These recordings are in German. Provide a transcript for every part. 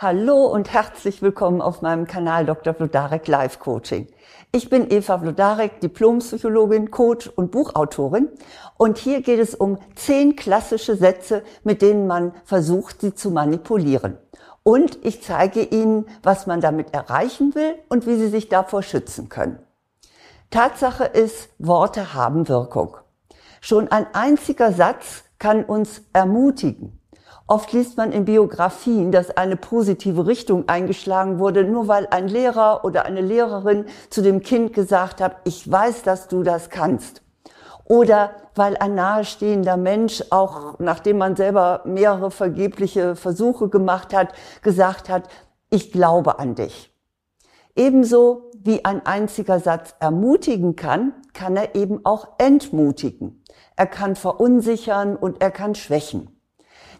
Hallo und herzlich willkommen auf meinem Kanal Dr. Vlodarek Life Coaching. Ich bin Eva Vlodarek, Diplompsychologin, Coach und Buchautorin. Und hier geht es um zehn klassische Sätze, mit denen man versucht, sie zu manipulieren. Und ich zeige Ihnen, was man damit erreichen will und wie Sie sich davor schützen können. Tatsache ist, Worte haben Wirkung. Schon ein einziger Satz kann uns ermutigen, Oft liest man in Biografien, dass eine positive Richtung eingeschlagen wurde, nur weil ein Lehrer oder eine Lehrerin zu dem Kind gesagt hat, ich weiß, dass du das kannst. Oder weil ein nahestehender Mensch, auch nachdem man selber mehrere vergebliche Versuche gemacht hat, gesagt hat, ich glaube an dich. Ebenso wie ein einziger Satz ermutigen kann, kann er eben auch entmutigen. Er kann verunsichern und er kann schwächen.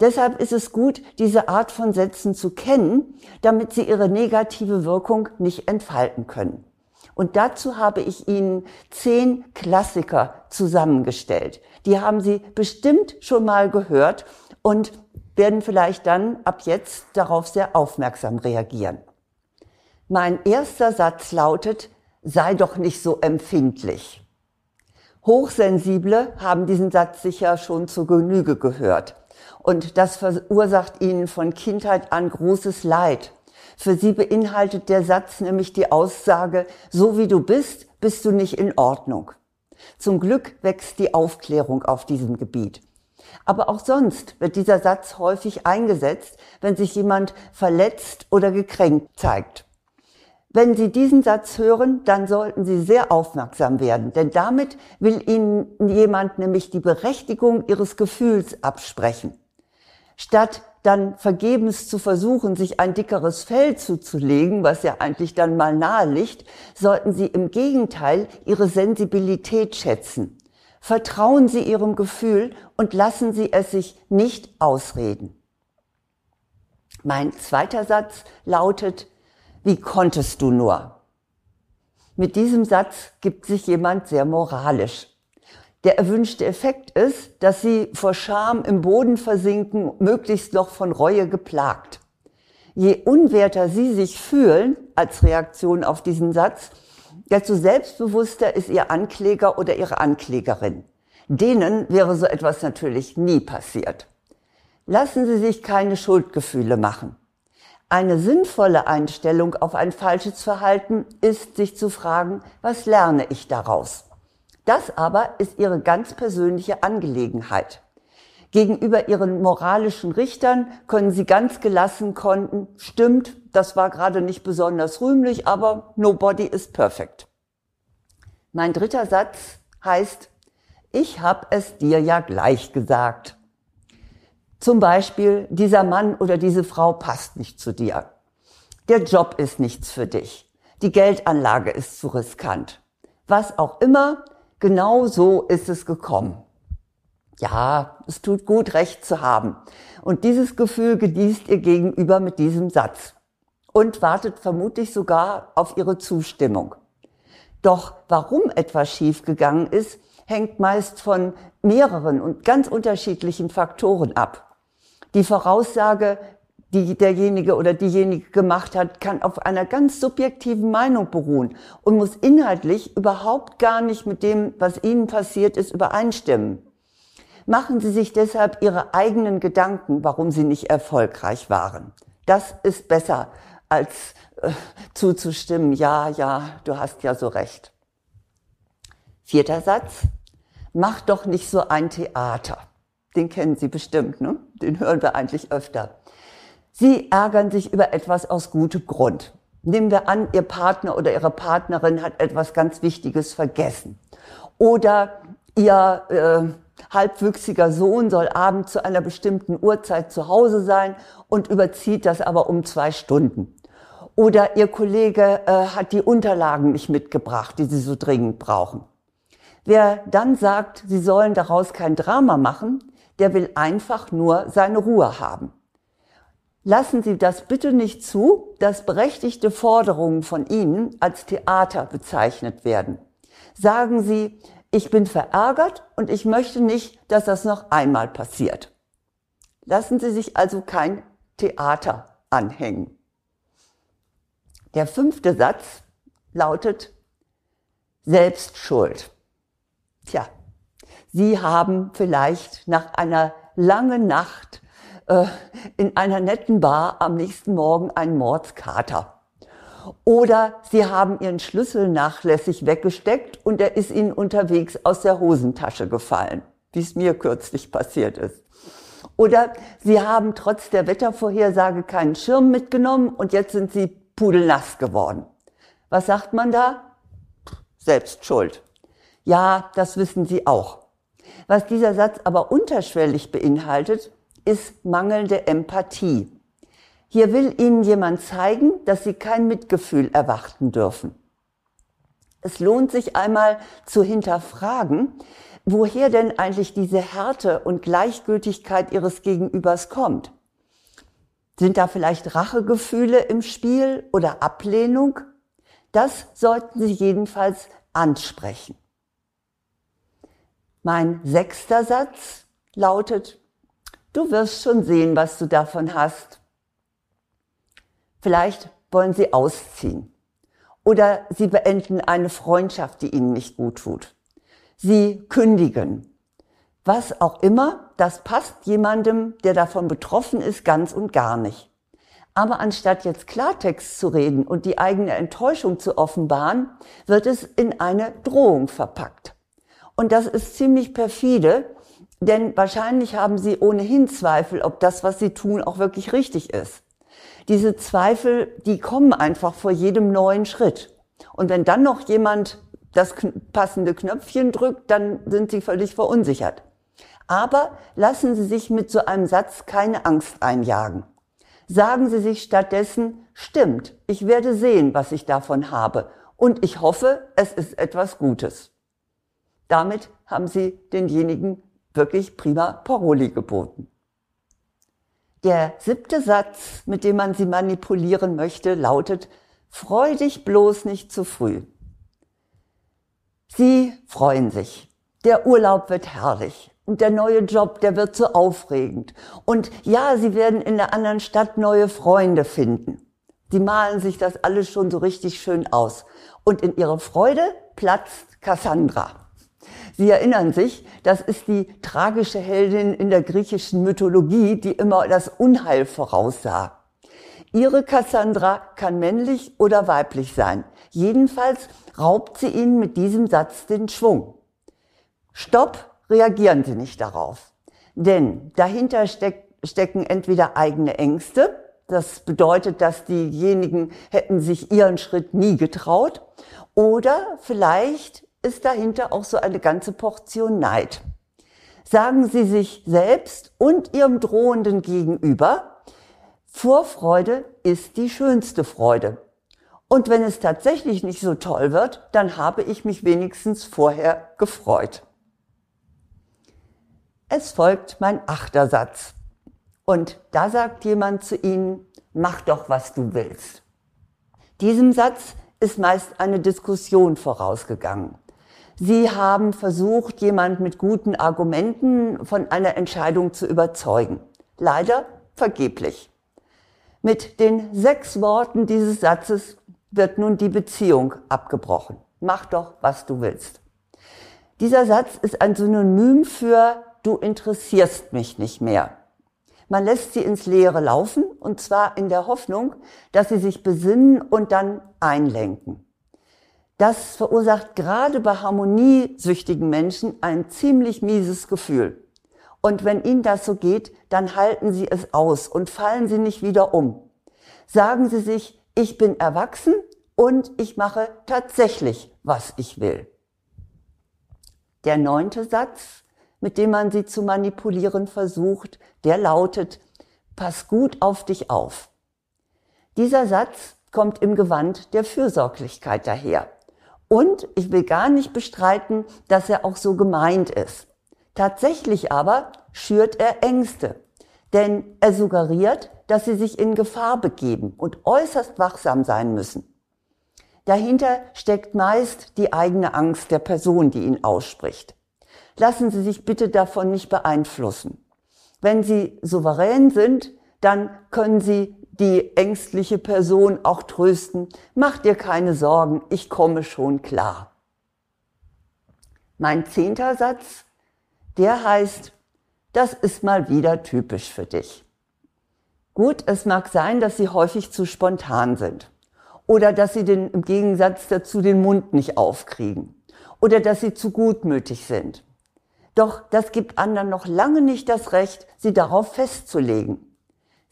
Deshalb ist es gut, diese Art von Sätzen zu kennen, damit sie ihre negative Wirkung nicht entfalten können. Und dazu habe ich Ihnen zehn Klassiker zusammengestellt. Die haben Sie bestimmt schon mal gehört und werden vielleicht dann ab jetzt darauf sehr aufmerksam reagieren. Mein erster Satz lautet, sei doch nicht so empfindlich. Hochsensible haben diesen Satz sicher schon zur Genüge gehört. Und das verursacht ihnen von Kindheit an großes Leid. Für sie beinhaltet der Satz nämlich die Aussage, so wie du bist, bist du nicht in Ordnung. Zum Glück wächst die Aufklärung auf diesem Gebiet. Aber auch sonst wird dieser Satz häufig eingesetzt, wenn sich jemand verletzt oder gekränkt zeigt. Wenn Sie diesen Satz hören, dann sollten Sie sehr aufmerksam werden, denn damit will Ihnen jemand nämlich die Berechtigung Ihres Gefühls absprechen. Statt dann vergebens zu versuchen, sich ein dickeres Fell zuzulegen, was ja eigentlich dann mal nahe liegt, sollten Sie im Gegenteil Ihre Sensibilität schätzen. Vertrauen Sie Ihrem Gefühl und lassen Sie es sich nicht ausreden. Mein zweiter Satz lautet, wie konntest du nur? Mit diesem Satz gibt sich jemand sehr moralisch. Der erwünschte Effekt ist, dass sie vor Scham im Boden versinken, möglichst noch von Reue geplagt. Je unwerter sie sich fühlen als Reaktion auf diesen Satz, desto selbstbewusster ist ihr Ankläger oder ihre Anklägerin. Denen wäre so etwas natürlich nie passiert. Lassen Sie sich keine Schuldgefühle machen. Eine sinnvolle Einstellung auf ein falsches Verhalten ist, sich zu fragen, was lerne ich daraus? Das aber ist ihre ganz persönliche Angelegenheit. Gegenüber ihren moralischen Richtern können sie ganz gelassen konnten, stimmt, das war gerade nicht besonders rühmlich, aber nobody is perfect. Mein dritter Satz heißt, ich hab es dir ja gleich gesagt. Zum Beispiel, dieser Mann oder diese Frau passt nicht zu dir. Der Job ist nichts für dich. Die Geldanlage ist zu riskant. Was auch immer, Genau so ist es gekommen. Ja, es tut gut, Recht zu haben. Und dieses Gefühl genießt ihr gegenüber mit diesem Satz und wartet vermutlich sogar auf ihre Zustimmung. Doch warum etwas schiefgegangen ist, hängt meist von mehreren und ganz unterschiedlichen Faktoren ab. Die Voraussage, die derjenige oder diejenige gemacht hat, kann auf einer ganz subjektiven Meinung beruhen und muss inhaltlich überhaupt gar nicht mit dem, was Ihnen passiert ist, übereinstimmen. Machen Sie sich deshalb Ihre eigenen Gedanken, warum Sie nicht erfolgreich waren. Das ist besser als äh, zuzustimmen, ja, ja, du hast ja so recht. Vierter Satz, mach doch nicht so ein Theater. Den kennen Sie bestimmt, ne? Den hören wir eigentlich öfter. Sie ärgern sich über etwas aus gutem Grund. Nehmen wir an, Ihr Partner oder Ihre Partnerin hat etwas ganz Wichtiges vergessen. Oder Ihr äh, halbwüchsiger Sohn soll abends zu einer bestimmten Uhrzeit zu Hause sein und überzieht das aber um zwei Stunden. Oder Ihr Kollege äh, hat die Unterlagen nicht mitgebracht, die Sie so dringend brauchen. Wer dann sagt, Sie sollen daraus kein Drama machen, der will einfach nur seine Ruhe haben. Lassen Sie das bitte nicht zu, dass berechtigte Forderungen von Ihnen als Theater bezeichnet werden. Sagen Sie, ich bin verärgert und ich möchte nicht, dass das noch einmal passiert. Lassen Sie sich also kein Theater anhängen. Der fünfte Satz lautet Selbstschuld. Tja, Sie haben vielleicht nach einer langen Nacht äh, in einer netten Bar am nächsten Morgen einen Mordskater. Oder Sie haben Ihren Schlüssel nachlässig weggesteckt und er ist Ihnen unterwegs aus der Hosentasche gefallen, wie es mir kürzlich passiert ist. Oder Sie haben trotz der Wettervorhersage keinen Schirm mitgenommen und jetzt sind Sie pudelnass geworden. Was sagt man da? Selbst schuld. Ja, das wissen Sie auch. Was dieser Satz aber unterschwellig beinhaltet, ist mangelnde Empathie. Hier will Ihnen jemand zeigen, dass Sie kein Mitgefühl erwarten dürfen. Es lohnt sich einmal zu hinterfragen, woher denn eigentlich diese Härte und Gleichgültigkeit Ihres Gegenübers kommt. Sind da vielleicht Rachegefühle im Spiel oder Ablehnung? Das sollten Sie jedenfalls ansprechen. Mein sechster Satz lautet, du wirst schon sehen, was du davon hast. Vielleicht wollen sie ausziehen oder sie beenden eine Freundschaft, die ihnen nicht gut tut. Sie kündigen. Was auch immer, das passt jemandem, der davon betroffen ist, ganz und gar nicht. Aber anstatt jetzt Klartext zu reden und die eigene Enttäuschung zu offenbaren, wird es in eine Drohung verpackt. Und das ist ziemlich perfide, denn wahrscheinlich haben sie ohnehin Zweifel, ob das, was sie tun, auch wirklich richtig ist. Diese Zweifel, die kommen einfach vor jedem neuen Schritt. Und wenn dann noch jemand das passende Knöpfchen drückt, dann sind sie völlig verunsichert. Aber lassen Sie sich mit so einem Satz keine Angst einjagen. Sagen Sie sich stattdessen, stimmt, ich werde sehen, was ich davon habe. Und ich hoffe, es ist etwas Gutes. Damit haben sie denjenigen wirklich prima Paroli geboten. Der siebte Satz, mit dem man sie manipulieren möchte, lautet, freu dich bloß nicht zu früh. Sie freuen sich. Der Urlaub wird herrlich. Und der neue Job, der wird so aufregend. Und ja, sie werden in der anderen Stadt neue Freunde finden. Sie malen sich das alles schon so richtig schön aus. Und in ihre Freude platzt Cassandra. Sie erinnern sich, das ist die tragische Heldin in der griechischen Mythologie, die immer das Unheil voraussah. Ihre Cassandra kann männlich oder weiblich sein. Jedenfalls raubt sie ihnen mit diesem Satz den Schwung. Stopp, reagieren Sie nicht darauf. Denn dahinter steck, stecken entweder eigene Ängste, das bedeutet, dass diejenigen hätten sich ihren Schritt nie getraut, oder vielleicht ist dahinter auch so eine ganze Portion Neid. Sagen Sie sich selbst und Ihrem drohenden Gegenüber, Vorfreude ist die schönste Freude. Und wenn es tatsächlich nicht so toll wird, dann habe ich mich wenigstens vorher gefreut. Es folgt mein achter Satz. Und da sagt jemand zu Ihnen, mach doch, was du willst. Diesem Satz ist meist eine Diskussion vorausgegangen. Sie haben versucht, jemand mit guten Argumenten von einer Entscheidung zu überzeugen. Leider vergeblich. Mit den sechs Worten dieses Satzes wird nun die Beziehung abgebrochen. Mach doch, was du willst. Dieser Satz ist ein Synonym für du interessierst mich nicht mehr. Man lässt sie ins Leere laufen und zwar in der Hoffnung, dass sie sich besinnen und dann einlenken. Das verursacht gerade bei harmoniesüchtigen Menschen ein ziemlich mieses Gefühl. Und wenn Ihnen das so geht, dann halten Sie es aus und fallen Sie nicht wieder um. Sagen Sie sich, ich bin erwachsen und ich mache tatsächlich, was ich will. Der neunte Satz, mit dem man Sie zu manipulieren versucht, der lautet, pass gut auf dich auf. Dieser Satz kommt im Gewand der Fürsorglichkeit daher. Und ich will gar nicht bestreiten, dass er auch so gemeint ist. Tatsächlich aber schürt er Ängste, denn er suggeriert, dass sie sich in Gefahr begeben und äußerst wachsam sein müssen. Dahinter steckt meist die eigene Angst der Person, die ihn ausspricht. Lassen Sie sich bitte davon nicht beeinflussen. Wenn Sie souverän sind, dann können Sie die ängstliche Person auch trösten, mach dir keine Sorgen, ich komme schon klar. Mein zehnter Satz, der heißt, das ist mal wieder typisch für dich. Gut, es mag sein, dass sie häufig zu spontan sind oder dass sie den, im Gegensatz dazu den Mund nicht aufkriegen oder dass sie zu gutmütig sind. Doch das gibt anderen noch lange nicht das Recht, sie darauf festzulegen.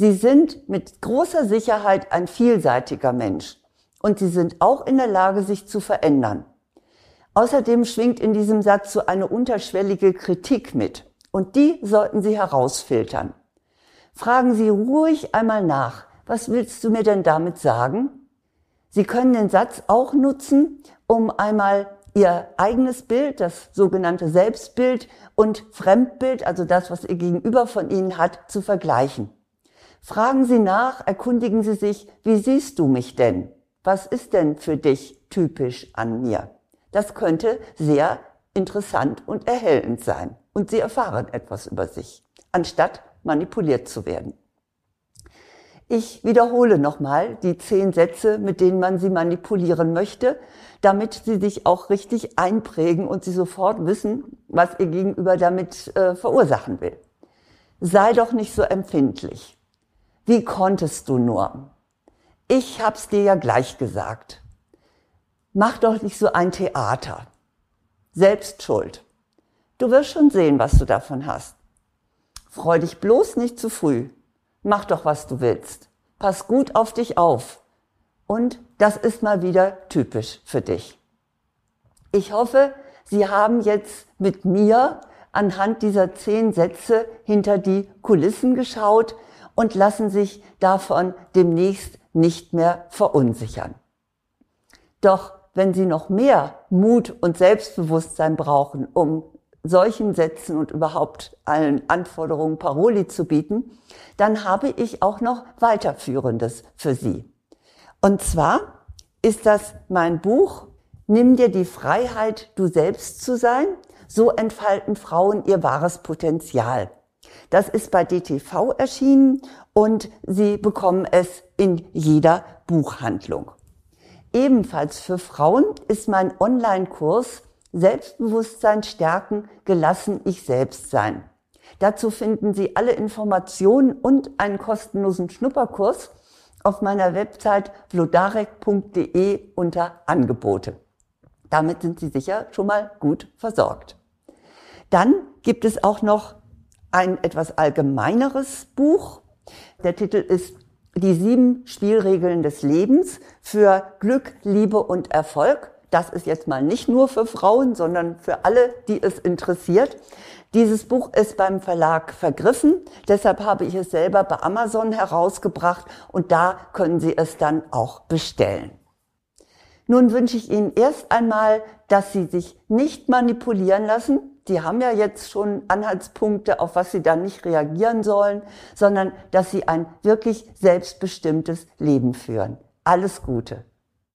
Sie sind mit großer Sicherheit ein vielseitiger Mensch und sie sind auch in der Lage, sich zu verändern. Außerdem schwingt in diesem Satz so eine unterschwellige Kritik mit und die sollten Sie herausfiltern. Fragen Sie ruhig einmal nach, was willst du mir denn damit sagen? Sie können den Satz auch nutzen, um einmal Ihr eigenes Bild, das sogenannte Selbstbild und Fremdbild, also das, was Ihr Gegenüber von Ihnen hat, zu vergleichen. Fragen Sie nach, erkundigen Sie sich, wie siehst du mich denn? Was ist denn für dich typisch an mir? Das könnte sehr interessant und erhellend sein. Und Sie erfahren etwas über sich, anstatt manipuliert zu werden. Ich wiederhole nochmal die zehn Sätze, mit denen man sie manipulieren möchte, damit sie sich auch richtig einprägen und sie sofort wissen, was ihr Gegenüber damit äh, verursachen will. Sei doch nicht so empfindlich. Wie konntest du nur? Ich hab's dir ja gleich gesagt. Mach doch nicht so ein Theater. Selbst schuld. Du wirst schon sehen, was du davon hast. Freu dich bloß nicht zu früh. Mach doch, was du willst. Pass gut auf dich auf. Und das ist mal wieder typisch für dich. Ich hoffe, Sie haben jetzt mit mir anhand dieser zehn Sätze hinter die Kulissen geschaut und lassen sich davon demnächst nicht mehr verunsichern. Doch wenn Sie noch mehr Mut und Selbstbewusstsein brauchen, um solchen Sätzen und überhaupt allen Anforderungen Paroli zu bieten, dann habe ich auch noch weiterführendes für Sie. Und zwar ist das mein Buch Nimm dir die Freiheit, du selbst zu sein. So entfalten Frauen ihr wahres Potenzial. Das ist bei DTV erschienen und Sie bekommen es in jeder Buchhandlung. Ebenfalls für Frauen ist mein Online-Kurs Selbstbewusstsein stärken, gelassen ich selbst sein. Dazu finden Sie alle Informationen und einen kostenlosen Schnupperkurs auf meiner Website vlodarek.de unter Angebote. Damit sind Sie sicher schon mal gut versorgt. Dann gibt es auch noch ein etwas allgemeineres Buch. Der Titel ist Die sieben Spielregeln des Lebens für Glück, Liebe und Erfolg. Das ist jetzt mal nicht nur für Frauen, sondern für alle, die es interessiert. Dieses Buch ist beim Verlag vergriffen, deshalb habe ich es selber bei Amazon herausgebracht und da können Sie es dann auch bestellen. Nun wünsche ich Ihnen erst einmal, dass Sie sich nicht manipulieren lassen. Die haben ja jetzt schon Anhaltspunkte, auf was Sie dann nicht reagieren sollen, sondern dass Sie ein wirklich selbstbestimmtes Leben führen. Alles Gute.